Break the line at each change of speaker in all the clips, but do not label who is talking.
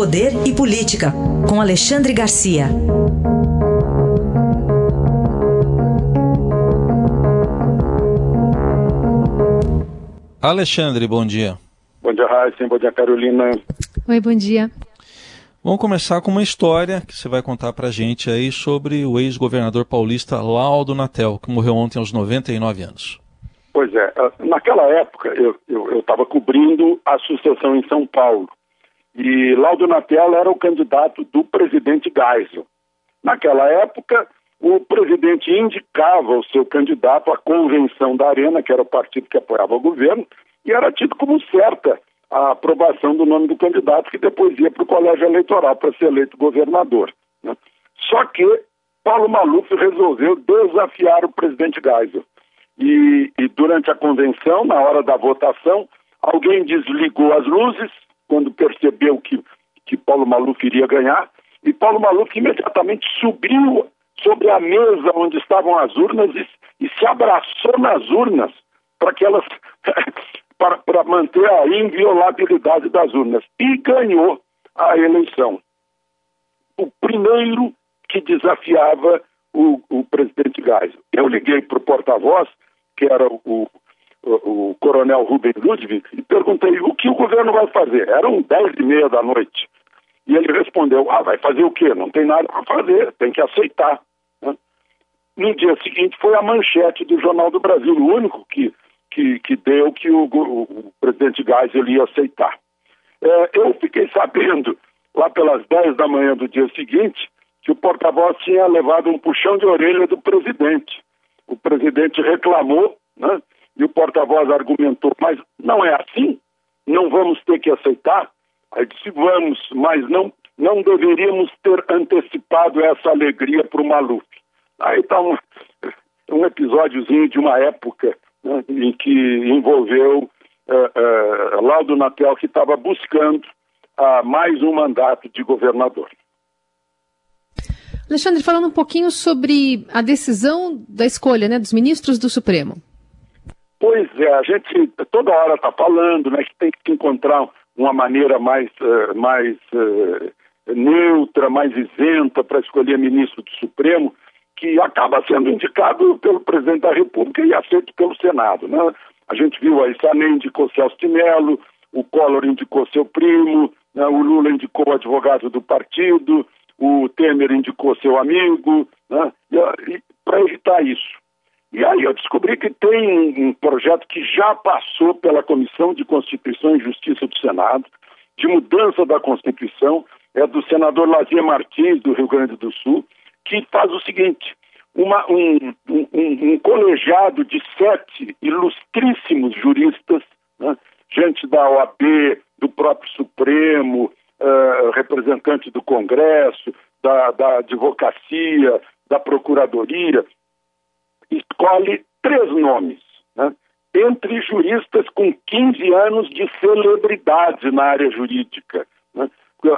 Poder e Política, com Alexandre Garcia.
Alexandre, bom dia.
Bom dia, Raíssa. Bom dia, Carolina.
Oi, bom dia.
Vamos começar com uma história que você vai contar pra gente aí sobre o ex-governador paulista Laudo Natel, que morreu ontem aos 99 anos.
Pois é, ah, naquela época eu estava cobrindo a sucessão em São Paulo e Laudo Natel era o candidato do presidente Geisel. Naquela época, o presidente indicava o seu candidato à convenção da Arena, que era o partido que apoiava o governo, e era tido como certa a aprovação do nome do candidato, que depois ia para o colégio eleitoral para ser eleito governador. Né? Só que Paulo Maluf resolveu desafiar o presidente Geisel. E, e durante a convenção, na hora da votação, alguém desligou as luzes quando percebeu Paulo Maluf iria ganhar, e Paulo Maluf imediatamente subiu sobre a mesa onde estavam as urnas e, e se abraçou nas urnas para que elas para, manter a inviolabilidade das urnas e ganhou a eleição. O primeiro que desafiava o, o presidente Geisel. Eu liguei para o porta-voz, que era o, o, o, coronel Rubem Ludwig, e perguntei o que o governo vai fazer. Eram dez e meia da noite. E ele respondeu, ah, vai fazer o quê? Não tem nada para fazer, tem que aceitar. Né? No dia seguinte foi a manchete do Jornal do Brasil, o único que, que, que deu que o, o presidente Geisel ia aceitar. É, eu fiquei sabendo, lá pelas 10 da manhã do dia seguinte, que o porta-voz tinha levado um puxão de orelha do presidente. O presidente reclamou, né? E o porta-voz argumentou, mas não é assim? Não vamos ter que aceitar? Aí disse, vamos, mas não, não deveríamos ter antecipado essa alegria para o Maluf. Aí está um, um episódiozinho de uma época né, em que envolveu uh, uh, Laudo Natel, que estava buscando uh, mais um mandato de governador.
Alexandre, falando um pouquinho sobre a decisão da escolha né, dos ministros do Supremo.
Pois é, a gente toda hora está falando né, que tem que encontrar uma maneira mais, uh, mais uh, neutra, mais isenta para escolher ministro do Supremo, que acaba sendo indicado pelo presidente da República e aceito pelo Senado. Né? A gente viu aí, Sané indicou Celso de Mello, o Collor indicou seu primo, né? o Lula indicou o advogado do partido, o Temer indicou seu amigo, né? para evitar isso. Eu descobri que tem um projeto que já passou pela Comissão de Constituição e Justiça do Senado, de mudança da Constituição, é do senador Lazier Martins, do Rio Grande do Sul, que faz o seguinte: uma, um, um, um, colegiado de sete ilustríssimos juristas, né, gente da OAB, do próprio Supremo, uh, representante do Congresso, da, da advocacia, da Procuradoria, escolhe três nomes, né, entre juristas com 15 anos de celebridade na área jurídica, né,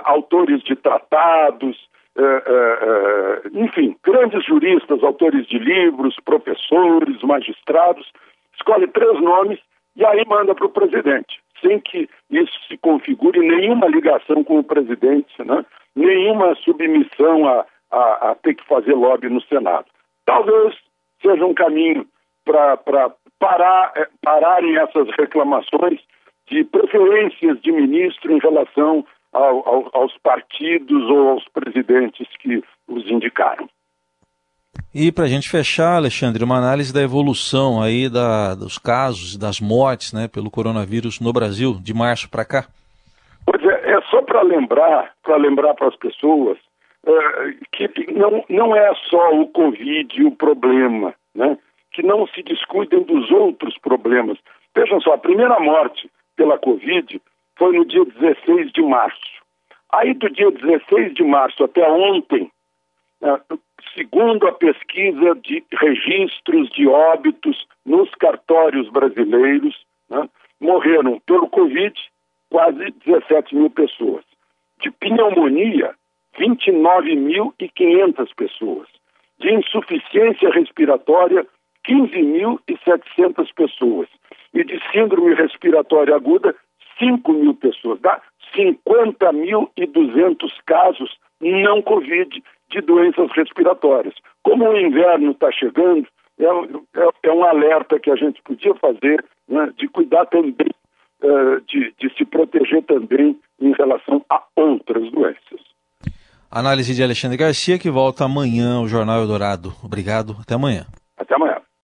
autores de tratados, uh, uh, enfim, grandes juristas, autores de livros, professores, magistrados, escolhe três nomes e aí manda para o presidente, sem que isso se configure nenhuma ligação com o presidente, né? nenhuma submissão a, a, a ter que fazer lobby no Senado. Talvez seja um caminho para parar, eh, pararem essas reclamações de preferências de ministro em relação ao, ao, aos partidos ou aos presidentes que os indicaram.
E para a gente fechar, Alexandre, uma análise da evolução aí da, dos casos, das mortes né, pelo coronavírus no Brasil, de março para cá.
Pois é, é só para lembrar, para lembrar para as pessoas que não, não é só o Covid o problema, né? que não se descuidem dos outros problemas. Vejam só, a primeira morte pela Covid foi no dia 16 de março. Aí, do dia 16 de março até ontem, né, segundo a pesquisa de registros de óbitos nos cartórios brasileiros, né, morreram pelo Covid quase 17 mil pessoas. De pneumonia, 29.500 pessoas. De insuficiência respiratória, 15.700 pessoas. E de síndrome respiratória aguda, 5 mil pessoas, dá 50.200 casos não Covid de doenças respiratórias. Como o inverno está chegando, é, é, é, um alerta que a gente podia fazer né, de cuidar também, uh, de, de se proteger também em relação a outras doenças.
Análise de Alexandre Garcia, que volta amanhã ao Jornal Eldorado. Obrigado, até amanhã.
Até amanhã.